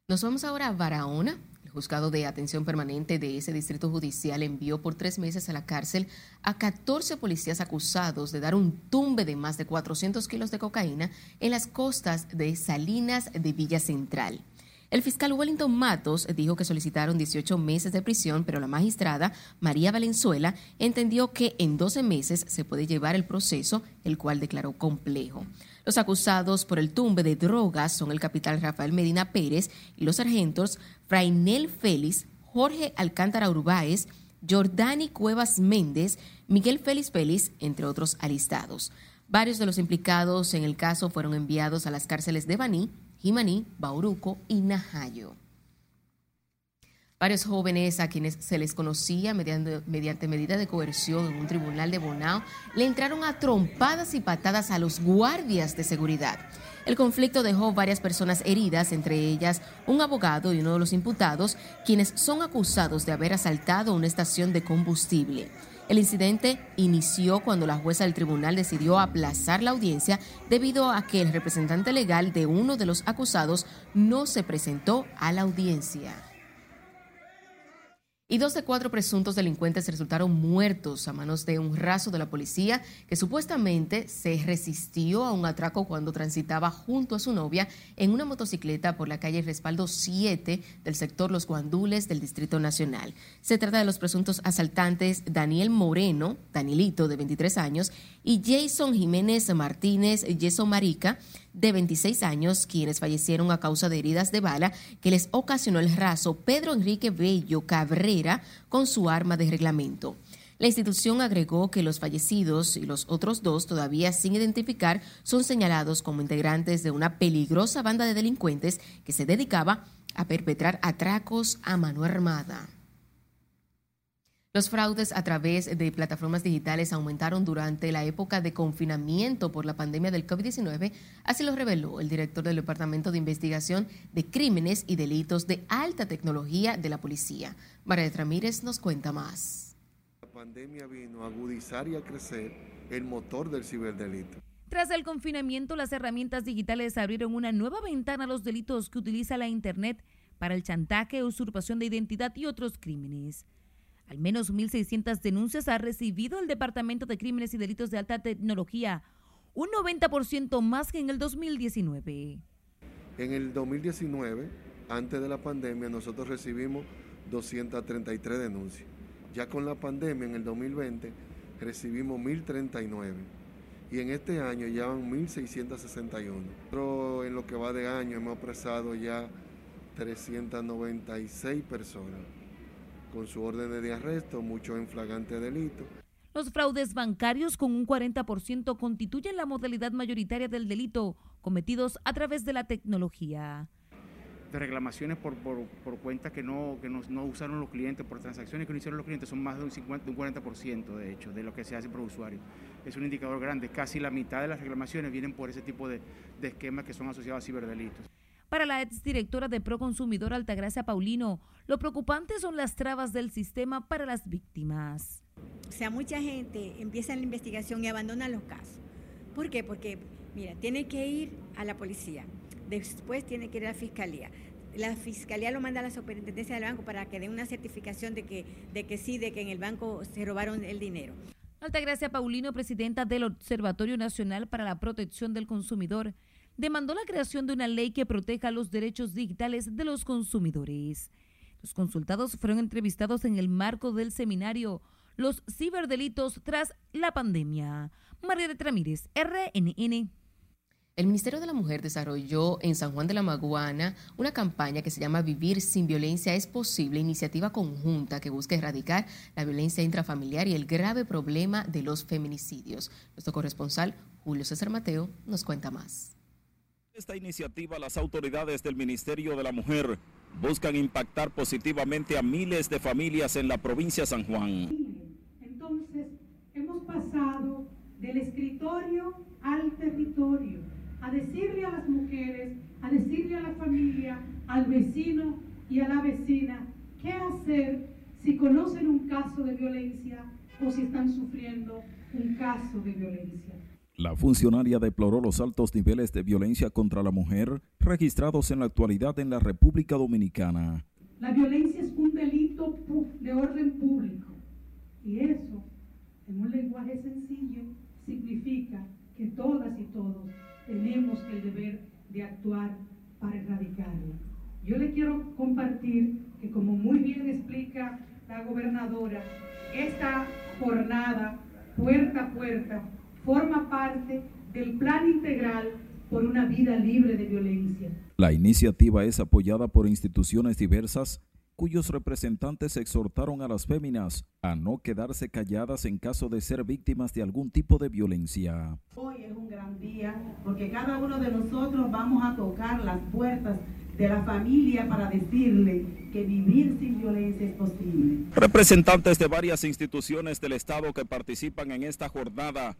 Nos vamos ahora a Barahona, el juzgado de atención permanente de ese distrito judicial envió por tres meses a la cárcel a 14 policías acusados de dar un tumbe de más de 400 kilos de cocaína en las costas de Salinas de Villa Central. El fiscal Wellington Matos dijo que solicitaron 18 meses de prisión, pero la magistrada María Valenzuela entendió que en 12 meses se puede llevar el proceso, el cual declaró complejo. Los acusados por el tumbe de drogas son el capitán Rafael Medina Pérez y los sargentos Frainel Félix, Jorge Alcántara Urbáez, Jordani Cuevas Méndez, Miguel Félix Félix, entre otros alistados. Varios de los implicados en el caso fueron enviados a las cárceles de Baní, Jimaní, Bauruco y Najayo. Varios jóvenes a quienes se les conocía mediante, medida de coerción en un tribunal de Bonao le entraron a trompadas y patadas a los guardias de seguridad. El conflicto dejó varias personas heridas, entre ellas un abogado y uno de los imputados, quienes son acusados de haber asaltado una estación de combustible. El incidente inició cuando la jueza del tribunal decidió aplazar la audiencia debido a que el representante legal de uno de los acusados no se presentó a la audiencia y dos de cuatro presuntos delincuentes resultaron muertos a manos de un raso de la policía que supuestamente se resistió a un atraco cuando transitaba junto a su novia en una motocicleta por la calle Respaldo 7 del sector Los Guandules del Distrito Nacional. Se trata de los presuntos asaltantes Daniel Moreno, Danielito de 23 años, y Jason Jiménez Martínez, Jason Marica, de 26 años, quienes fallecieron a causa de heridas de bala que les ocasionó el raso Pedro Enrique Bello Cabrera con su arma de reglamento. La institución agregó que los fallecidos y los otros dos, todavía sin identificar, son señalados como integrantes de una peligrosa banda de delincuentes que se dedicaba a perpetrar atracos a mano armada. Los fraudes a través de plataformas digitales aumentaron durante la época de confinamiento por la pandemia del COVID-19, así lo reveló el director del Departamento de Investigación de Crímenes y Delitos de Alta Tecnología de la Policía. María Ramírez nos cuenta más. La pandemia vino a agudizar y a crecer el motor del ciberdelito. Tras el confinamiento, las herramientas digitales abrieron una nueva ventana a los delitos que utiliza la Internet para el chantaje, usurpación de identidad y otros crímenes. Al menos 1.600 denuncias ha recibido el Departamento de Crímenes y Delitos de Alta Tecnología, un 90% más que en el 2019. En el 2019, antes de la pandemia, nosotros recibimos 233 denuncias. Ya con la pandemia, en el 2020, recibimos 1.039 y en este año ya van 1.661. Pero en lo que va de año hemos apresado ya 396 personas con su orden de arresto, mucho en flagrante delito. Los fraudes bancarios con un 40% constituyen la modalidad mayoritaria del delito cometidos a través de la tecnología. De reclamaciones por, por, por cuentas que, no, que no, no, usaron los clientes, por transacciones que no hicieron los clientes, son más de un, 50, un 40% de hecho de lo que se hace por usuario. Es un indicador grande, casi la mitad de las reclamaciones vienen por ese tipo de, de esquemas que son asociados a ciberdelitos. Para la exdirectora de Proconsumidor Altagracia Paulino, lo preocupante son las trabas del sistema para las víctimas. O sea, mucha gente empieza la investigación y abandona los casos. ¿Por qué? Porque, mira, tiene que ir a la policía, después tiene que ir a la fiscalía. La fiscalía lo manda a la superintendencia del banco para que den una certificación de que, de que sí, de que en el banco se robaron el dinero. Altagracia Paulino, presidenta del Observatorio Nacional para la Protección del Consumidor, demandó la creación de una ley que proteja los derechos digitales de los consumidores. Los consultados fueron entrevistados en el marco del seminario Los ciberdelitos tras la pandemia. María de Ramírez, RNN. El Ministerio de la Mujer desarrolló en San Juan de la Maguana una campaña que se llama Vivir sin violencia es posible, iniciativa conjunta que busca erradicar la violencia intrafamiliar y el grave problema de los feminicidios. Nuestro corresponsal, Julio César Mateo, nos cuenta más. Esta iniciativa, las autoridades del Ministerio de la Mujer buscan impactar positivamente a miles de familias en la provincia de San Juan. Entonces, hemos pasado del escritorio al territorio, a decirle a las mujeres, a decirle a la familia, al vecino y a la vecina qué hacer si conocen un caso de violencia o si están sufriendo un caso de violencia. La funcionaria deploró los altos niveles de violencia contra la mujer registrados en la actualidad en la República Dominicana. La violencia es un delito de orden público y eso, en un lenguaje sencillo, significa que todas y todos tenemos el deber de actuar para erradicarla. Yo le quiero compartir que como muy bien explica la gobernadora, esta jornada puerta a puerta forma parte del plan integral por una vida libre de violencia. La iniciativa es apoyada por instituciones diversas cuyos representantes exhortaron a las féminas a no quedarse calladas en caso de ser víctimas de algún tipo de violencia. Hoy es un gran día porque cada uno de nosotros vamos a tocar las puertas de la familia para decirle que vivir sin violencia es posible. Representantes de varias instituciones del Estado que participan en esta jornada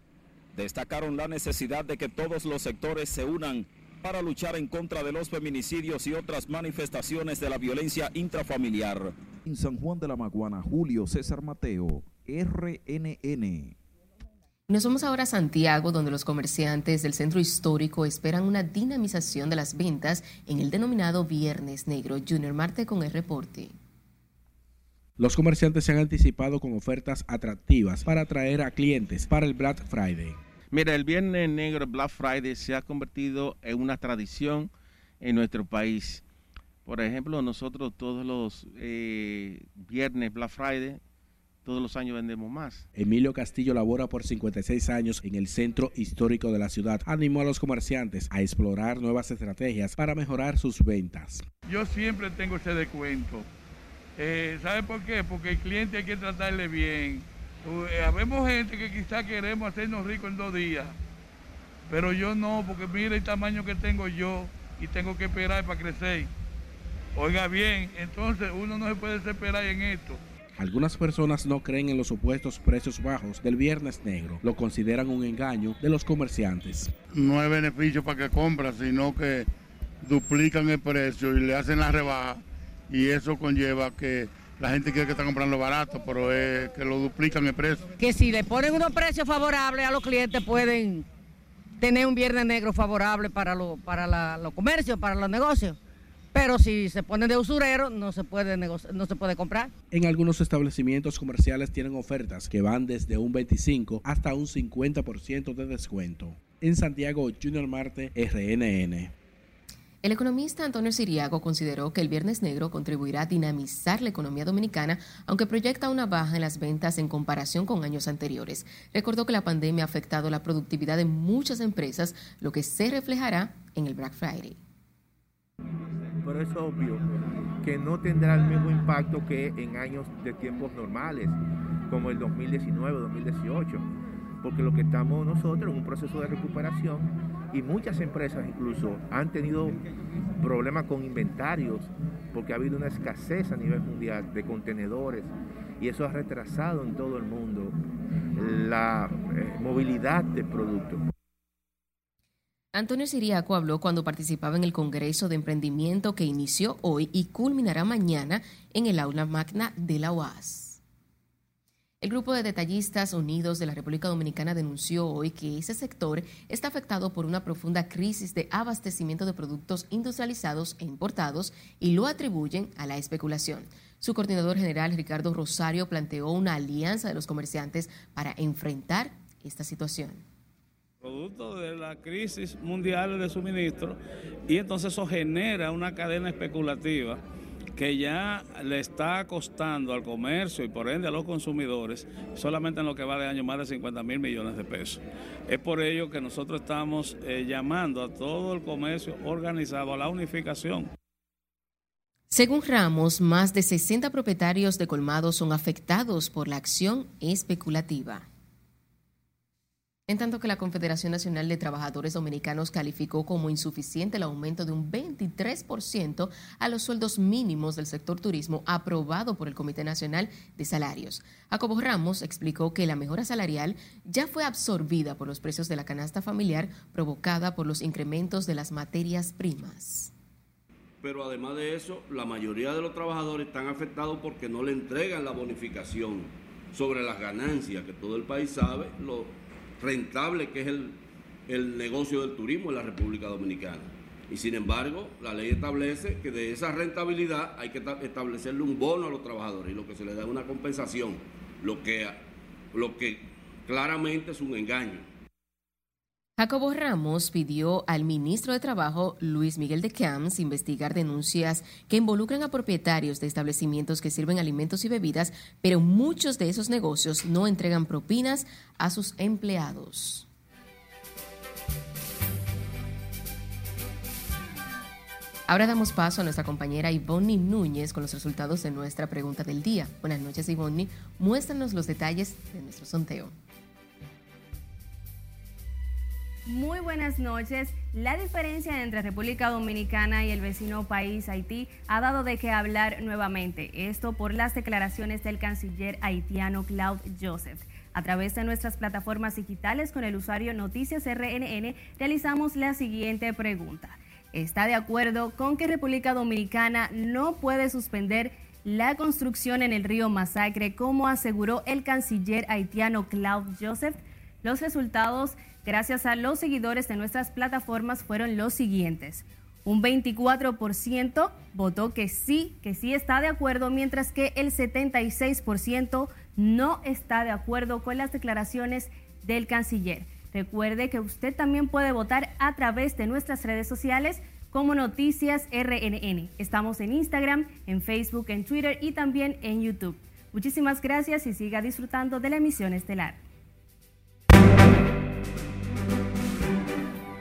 destacaron la necesidad de que todos los sectores se unan para luchar en contra de los feminicidios y otras manifestaciones de la violencia intrafamiliar. En San Juan de la Maguana, Julio César Mateo, RNN. Nos vamos ahora a Santiago, donde los comerciantes del centro histórico esperan una dinamización de las ventas en el denominado Viernes Negro. Junior Marte con el reporte. Los comerciantes se han anticipado con ofertas atractivas para atraer a clientes para el Black Friday. Mira, el Viernes Negro, Black Friday, se ha convertido en una tradición en nuestro país. Por ejemplo, nosotros todos los eh, viernes Black Friday, todos los años vendemos más. Emilio Castillo labora por 56 años en el centro histórico de la ciudad. Animó a los comerciantes a explorar nuevas estrategias para mejorar sus ventas. Yo siempre tengo ese descuento. Eh, ¿Sabe por qué? Porque el cliente hay que tratarle bien habemos gente que quizá queremos hacernos ricos en dos días, pero yo no, porque mire el tamaño que tengo yo y tengo que esperar para crecer. Oiga bien, entonces uno no se puede desesperar en esto. Algunas personas no creen en los supuestos precios bajos del Viernes Negro. Lo consideran un engaño de los comerciantes. No es beneficio para que compra, sino que duplican el precio y le hacen la rebaja. Y eso conlleva que la gente quiere que está comprando barato, pero es que lo duplican el precio. Que si le ponen unos precios favorables a los clientes pueden tener un viernes negro favorable para, lo, para los comercios, para los negocios. Pero si se ponen de usurero, no se, puede no se puede comprar. En algunos establecimientos comerciales tienen ofertas que van desde un 25 hasta un 50% de descuento. En Santiago, Junior Marte, RNN. El economista Antonio Siriago consideró que el Viernes Negro contribuirá a dinamizar la economía dominicana, aunque proyecta una baja en las ventas en comparación con años anteriores. Recordó que la pandemia ha afectado la productividad de muchas empresas, lo que se reflejará en el Black Friday. Pero es obvio que no tendrá el mismo impacto que en años de tiempos normales, como el 2019 o 2018, porque lo que estamos nosotros en un proceso de recuperación y muchas empresas incluso han tenido problemas con inventarios porque ha habido una escasez a nivel mundial de contenedores y eso ha retrasado en todo el mundo la eh, movilidad de productos. Antonio Siriaco habló cuando participaba en el Congreso de Emprendimiento que inició hoy y culminará mañana en el aula magna de la UAS. El grupo de detallistas unidos de la República Dominicana denunció hoy que ese sector está afectado por una profunda crisis de abastecimiento de productos industrializados e importados y lo atribuyen a la especulación. Su coordinador general, Ricardo Rosario, planteó una alianza de los comerciantes para enfrentar esta situación. Producto de la crisis mundial de suministro y entonces eso genera una cadena especulativa que ya le está costando al comercio y por ende a los consumidores solamente en lo que va de año más de 50 mil millones de pesos. Es por ello que nosotros estamos eh, llamando a todo el comercio organizado a la unificación. Según Ramos, más de 60 propietarios de colmados son afectados por la acción especulativa. En tanto que la Confederación Nacional de Trabajadores Dominicanos calificó como insuficiente el aumento de un 23% a los sueldos mínimos del sector turismo aprobado por el Comité Nacional de Salarios. Jacobo Ramos explicó que la mejora salarial ya fue absorbida por los precios de la canasta familiar provocada por los incrementos de las materias primas. Pero además de eso, la mayoría de los trabajadores están afectados porque no le entregan la bonificación sobre las ganancias, que todo el país sabe, lo, rentable que es el, negocio del turismo en la República Dominicana. Y sin embargo, la ley establece que de esa rentabilidad hay que establecerle un bono a los trabajadores y lo que se les da es una compensación, lo que, lo que claramente es un engaño. Jacobo Ramos pidió al ministro de Trabajo, Luis Miguel de Camps, investigar denuncias que involucran a propietarios de establecimientos que sirven alimentos y bebidas, pero muchos de esos negocios no entregan propinas a sus empleados. Ahora damos paso a nuestra compañera Ivonne Núñez con los resultados de nuestra pregunta del día. Buenas noches, Ivonne. Muéstranos los detalles de nuestro sondeo. Muy buenas noches. La diferencia entre República Dominicana y el vecino país Haití ha dado de qué hablar nuevamente. Esto por las declaraciones del canciller haitiano Claude Joseph. A través de nuestras plataformas digitales con el usuario Noticias RNN realizamos la siguiente pregunta está de acuerdo con que República Dominicana no puede suspender la construcción en el río Masacre, como aseguró el canciller haitiano Claude Joseph. Los resultados, gracias a los seguidores de nuestras plataformas, fueron los siguientes. Un 24% votó que sí, que sí está de acuerdo, mientras que el 76% no está de acuerdo con las declaraciones del canciller. Recuerde que usted también puede votar a través de nuestras redes sociales como Noticias RNN. Estamos en Instagram, en Facebook, en Twitter y también en YouTube. Muchísimas gracias y siga disfrutando de la emisión estelar.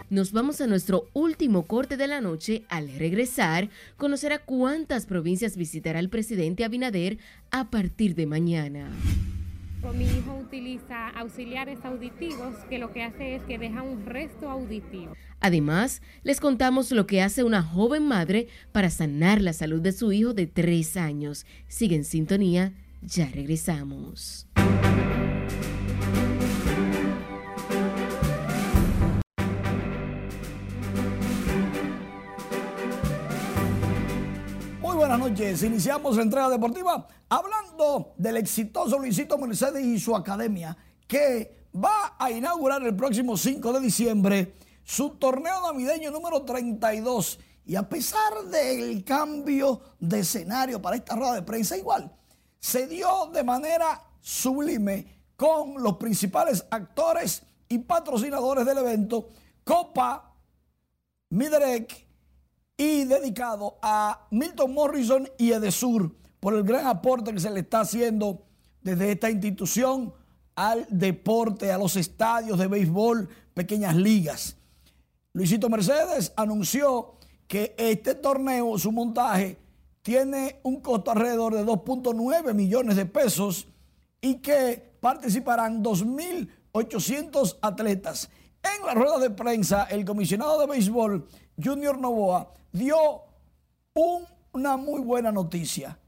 Nos vamos a nuestro último corte de la noche. Al regresar, conocerá cuántas provincias visitará el presidente Abinader a partir de mañana. Mi hijo utiliza auxiliares auditivos que lo que hace es que deja un resto auditivo. Además, les contamos lo que hace una joven madre para sanar la salud de su hijo de tres años. Sigue en sintonía, ya regresamos. Buenas noches. Iniciamos la entrega deportiva hablando del exitoso Luisito Mercedes y su academia que va a inaugurar el próximo 5 de diciembre su torneo navideño número 32. Y a pesar del cambio de escenario para esta rueda de prensa, igual se dio de manera sublime con los principales actores y patrocinadores del evento, Copa, Midrek, y dedicado a Milton Morrison y Edesur por el gran aporte que se le está haciendo desde esta institución al deporte, a los estadios de béisbol, pequeñas ligas. Luisito Mercedes anunció que este torneo, su montaje, tiene un costo alrededor de 2.9 millones de pesos y que participarán 2.800 atletas. En la rueda de prensa, el comisionado de béisbol, Junior Novoa, dio una muy buena noticia.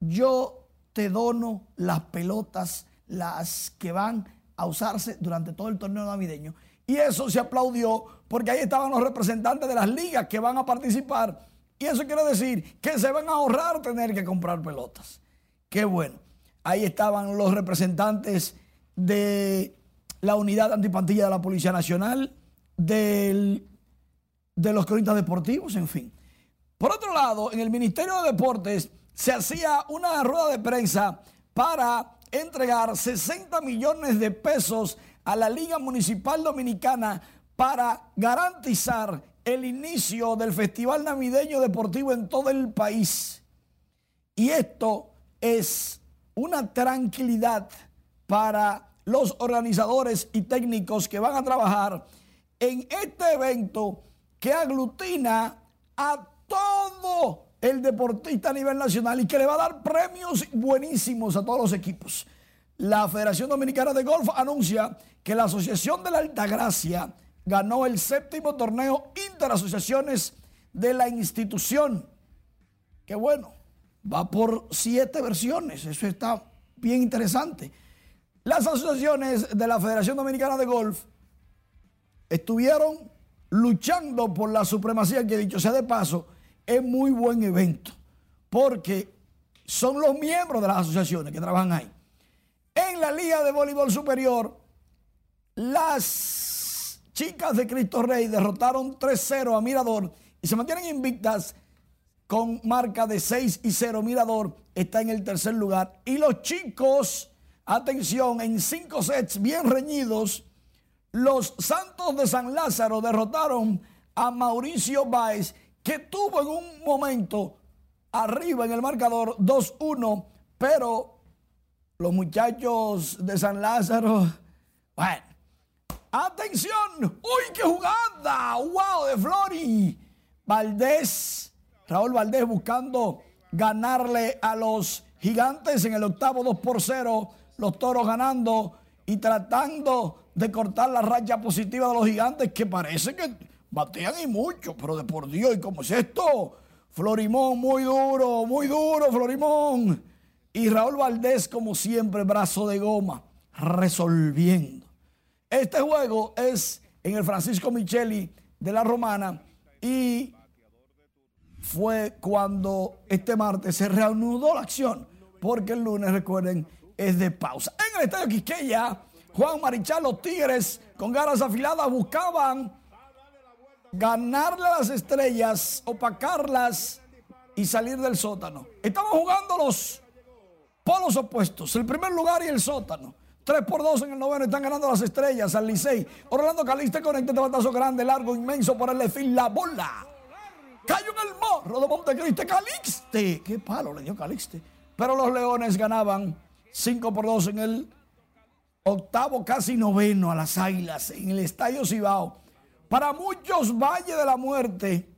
Yo te dono las pelotas, las que van a usarse durante todo el torneo navideño. Y eso se aplaudió porque ahí estaban los representantes de las ligas que van a participar. Y eso quiere decir que se van a ahorrar tener que comprar pelotas. Qué bueno. Ahí estaban los representantes de la unidad antipantilla de la Policía Nacional, del de los cronistas deportivos, en fin. Por otro lado, en el Ministerio de Deportes se hacía una rueda de prensa para entregar 60 millones de pesos a la Liga Municipal Dominicana para garantizar el inicio del Festival Navideño Deportivo en todo el país. Y esto es una tranquilidad para los organizadores y técnicos que van a trabajar en este evento que aglutina a todo el deportista a nivel nacional y que le va a dar premios buenísimos a todos los equipos. La Federación Dominicana de Golf anuncia que la Asociación de la Altagracia ganó el séptimo torneo interasociaciones de la institución. Qué bueno, va por siete versiones, eso está bien interesante. Las asociaciones de la Federación Dominicana de Golf estuvieron luchando por la supremacía, que dicho sea de paso, es muy buen evento, porque son los miembros de las asociaciones que trabajan ahí. En la Liga de Voleibol Superior, las chicas de Cristo Rey derrotaron 3-0 a Mirador y se mantienen invictas con marca de 6 y 0. Mirador está en el tercer lugar. Y los chicos, atención, en cinco sets bien reñidos, Los Santos de San Lázaro derrotaron a Mauricio Báez, que tuvo en un momento arriba en el marcador 2-1, pero los muchachos de San Lázaro, bueno, atención, uy, qué jugada, wow, de Flori, Valdés, Raúl Valdés buscando ganarle a los gigantes en el octavo 2 por 0, los toros ganando y tratando de cortar la racha positiva de los gigantes que parece que batean y mucho, pero de por Dios, ¿y cómo es esto? Florimón muy duro, muy duro, Florimón. Y Raúl Valdés, como siempre, brazo de goma, resolviendo. Este juego es en el Francisco Micheli de la Romana y fue cuando este martes se reanudó la acción, porque el lunes, recuerden, es de pausa. En el estadio Quisqueya, Juan Marichal, los Tigres, con ganas afiladas, buscaban ganarle a las estrellas, opacarlas y salir del sótano. Estamos jugando los polos opuestos, el primer lugar y el sótano. 3 por 2 en el noveno están ganando las estrellas al Licey. Orlando Caliste conecta este batazo grande, largo, inmenso por el fin la bola. Cayó en el morro de Montecristi. Calixte. Qué palo le dio Calixte. Pero los Leones ganaban 5 por 2 en el octavo, casi noveno a las Águilas en el Estadio Cibao. Para muchos, Valle de la Muerte.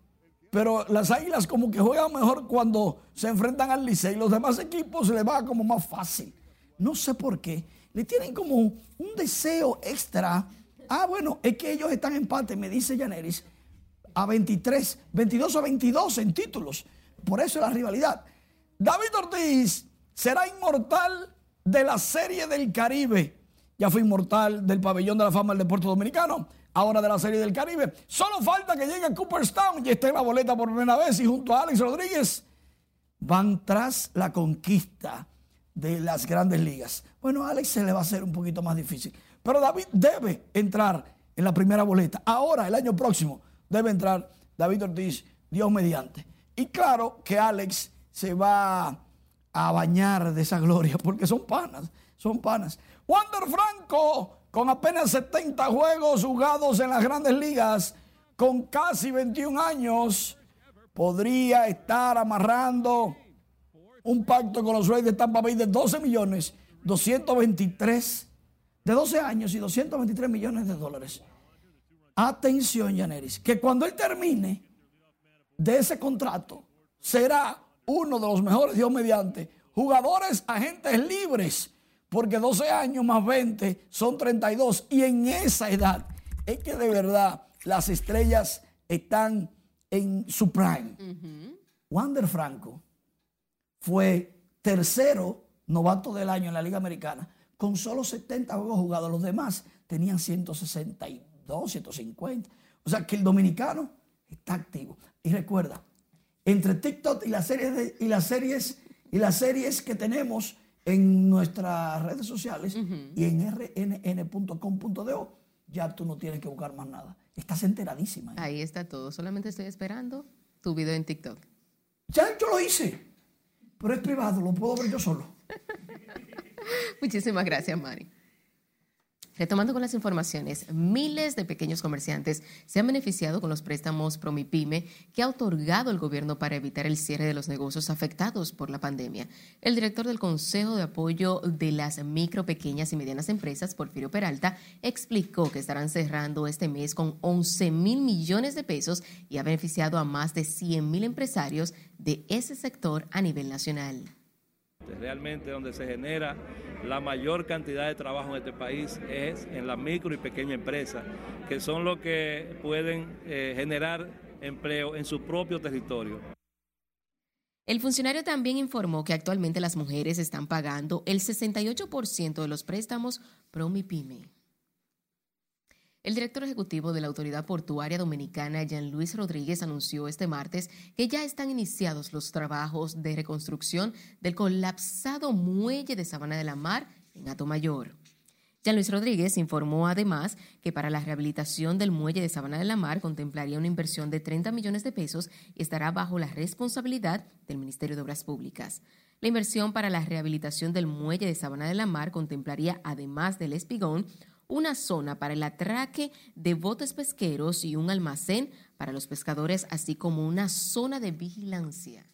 Pero las Águilas como que juegan mejor cuando se enfrentan al Licey. Los demás equipos se les va como más fácil. No sé por qué. Le tienen como un deseo extra. Ah, bueno, es que ellos están empate, me dice Yaneris, a 23, 22 a 22 en títulos. Por eso es la rivalidad. David Ortiz será inmortal de la Serie del Caribe. Ya fue inmortal del Pabellón de la Fama del Deporte Dominicano ahora de la Serie del Caribe. Solo falta que llegue a Cooperstown y esté en la boleta por primera vez y junto a Alex Rodríguez van tras la conquista de las grandes ligas. Bueno, a Alex se le va a hacer un poquito más difícil, pero David debe entrar en la primera boleta. Ahora, el año próximo, debe entrar David Ortiz, Dios mediante. Y claro que Alex se va a bañar de esa gloria porque son panas, son panas. Wander Franco con apenas 70 juegos jugados en las grandes ligas, con casi 21 años, podría estar amarrando un pacto con los Reyes de Tampa Bay de 12 millones, 223, de 12 años y 223 millones de dólares. Atención, Yaneris, que cuando él termine de ese contrato, será uno de los mejores, Dios mediante, jugadores, agentes libres porque 12 años más 20 son 32. Y en esa edad es que de verdad las estrellas están en su prime. Wander Franco fue tercero novato del año en la Liga Americana con solo 70 juegos jugados. Los demás tenían 162, 150. O sea que el dominicano está activo. Y recuerda, entre TikTok y las series, y las series, y las series que tenemos en nuestras redes sociales y en rnn.com.do, ya tú no tienes que buscar más nada. Estás enteradísima. ¿eh? Ahí está todo. Solamente estoy esperando tu video en TikTok. Ya yo lo hice, pero es privado, lo puedo ver yo solo. Muchísimas gracias, Mari. Retomando con las informaciones, miles de pequeños comerciantes se han beneficiado con los préstamos Promipyme que ha otorgado el gobierno para evitar el cierre de los negocios afectados por la pandemia. El director del Consejo de Apoyo de las Micro, Pequeñas y Medianas Empresas, Porfirio Peralta, explicó que estarán cerrando este mes con 11 mil millones de pesos y ha beneficiado a más de 100 mil empresarios de ese sector a nivel nacional. Realmente donde se genera la mayor cantidad de trabajo en este país es en la micro y pequeña empresa, que son los que pueden eh, generar empleo en su propio territorio. El funcionario también informó que actualmente las mujeres están pagando el 68% de los préstamos PromiPyme. El director ejecutivo de la Autoridad Portuaria Dominicana, Jean Luis Rodríguez, anunció este martes que ya están iniciados los trabajos de reconstrucción del colapsado muelle de Sabana de la Mar en Mayor. Jean Luis Rodríguez informó además que para la rehabilitación del muelle de Sabana de la Mar contemplaría una inversión de 30 millones de pesos y estará bajo la responsabilidad del Ministerio de Obras Públicas. La inversión para la rehabilitación del muelle de Sabana de la Mar contemplaría, además del espigón, una zona para el atraque de botes pesqueros y un almacén para los pescadores, así como una zona de vigilancia.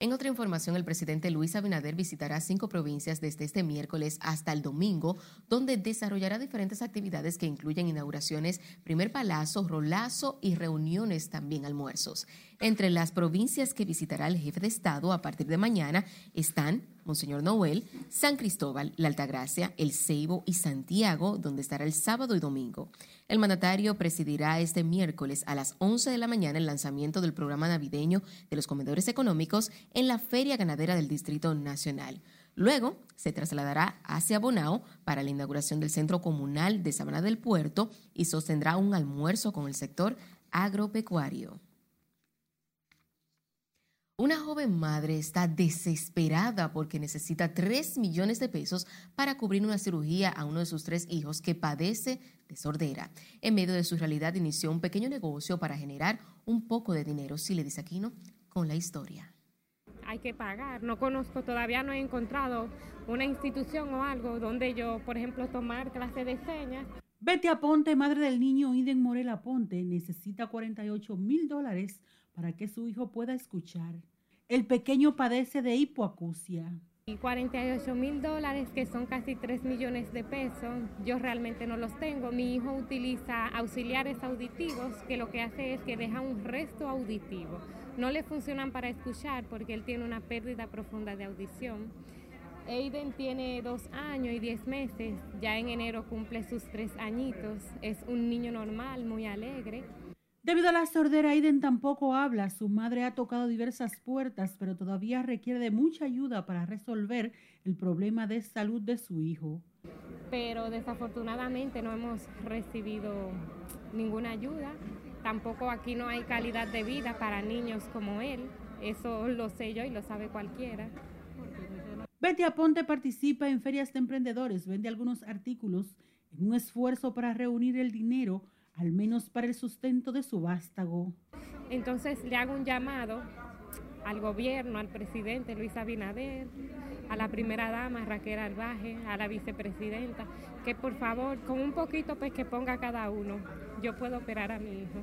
En otra información, el presidente Luis Abinader visitará cinco provincias desde este miércoles hasta el domingo, donde desarrollará diferentes actividades que incluyen inauguraciones, primer palazo, rolazo y reuniones, también almuerzos. Entre las provincias que visitará el jefe de Estado a partir de mañana están Monseñor Noel, San Cristóbal, La Altagracia, El Ceibo y Santiago, donde estará el sábado y domingo. El mandatario presidirá este miércoles a las 11 de la mañana el lanzamiento del programa navideño de los comedores económicos en la Feria Ganadera del Distrito Nacional. Luego se trasladará hacia Bonao para la inauguración del Centro Comunal de Sabana del Puerto y sostendrá un almuerzo con el sector agropecuario. Una joven madre está desesperada porque necesita 3 millones de pesos para cubrir una cirugía a uno de sus tres hijos que padece de sordera. En medio de su realidad inició un pequeño negocio para generar un poco de dinero. Si le dice Aquino con la historia. Hay que pagar. No conozco, todavía no he encontrado una institución o algo donde yo, por ejemplo, tomar clase de señas. Betty Aponte, madre del niño Iden Morel Aponte, necesita 48 mil dólares para que su hijo pueda escuchar. El pequeño padece de hipoacusia. Y 48 mil dólares, que son casi 3 millones de pesos, yo realmente no los tengo. Mi hijo utiliza auxiliares auditivos, que lo que hace es que deja un resto auditivo. No le funcionan para escuchar porque él tiene una pérdida profunda de audición. Aiden tiene dos años y diez meses, ya en enero cumple sus tres añitos, es un niño normal, muy alegre. Debido a la sordera, Aiden tampoco habla. Su madre ha tocado diversas puertas, pero todavía requiere de mucha ayuda para resolver el problema de salud de su hijo. Pero desafortunadamente no hemos recibido ninguna ayuda. Tampoco aquí no hay calidad de vida para niños como él. Eso lo sé yo y lo sabe cualquiera. Betty Aponte participa en ferias de emprendedores, vende algunos artículos en un esfuerzo para reunir el dinero al menos para el sustento de su vástago. Entonces le hago un llamado al gobierno, al presidente Luis Abinader, a la primera dama Raquel Albaje, a la vicepresidenta, que por favor, con un poquito pues que ponga cada uno, yo puedo operar a mi hijo.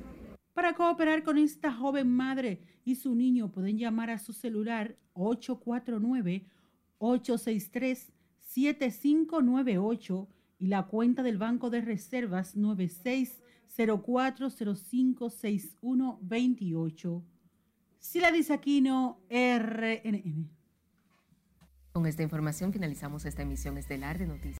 Para cooperar con esta joven madre y su niño pueden llamar a su celular 849-863-7598 y la cuenta del Banco de Reservas 96 04056128. Sila Aquino, RNN. Con esta información finalizamos esta emisión estelar de Noticias.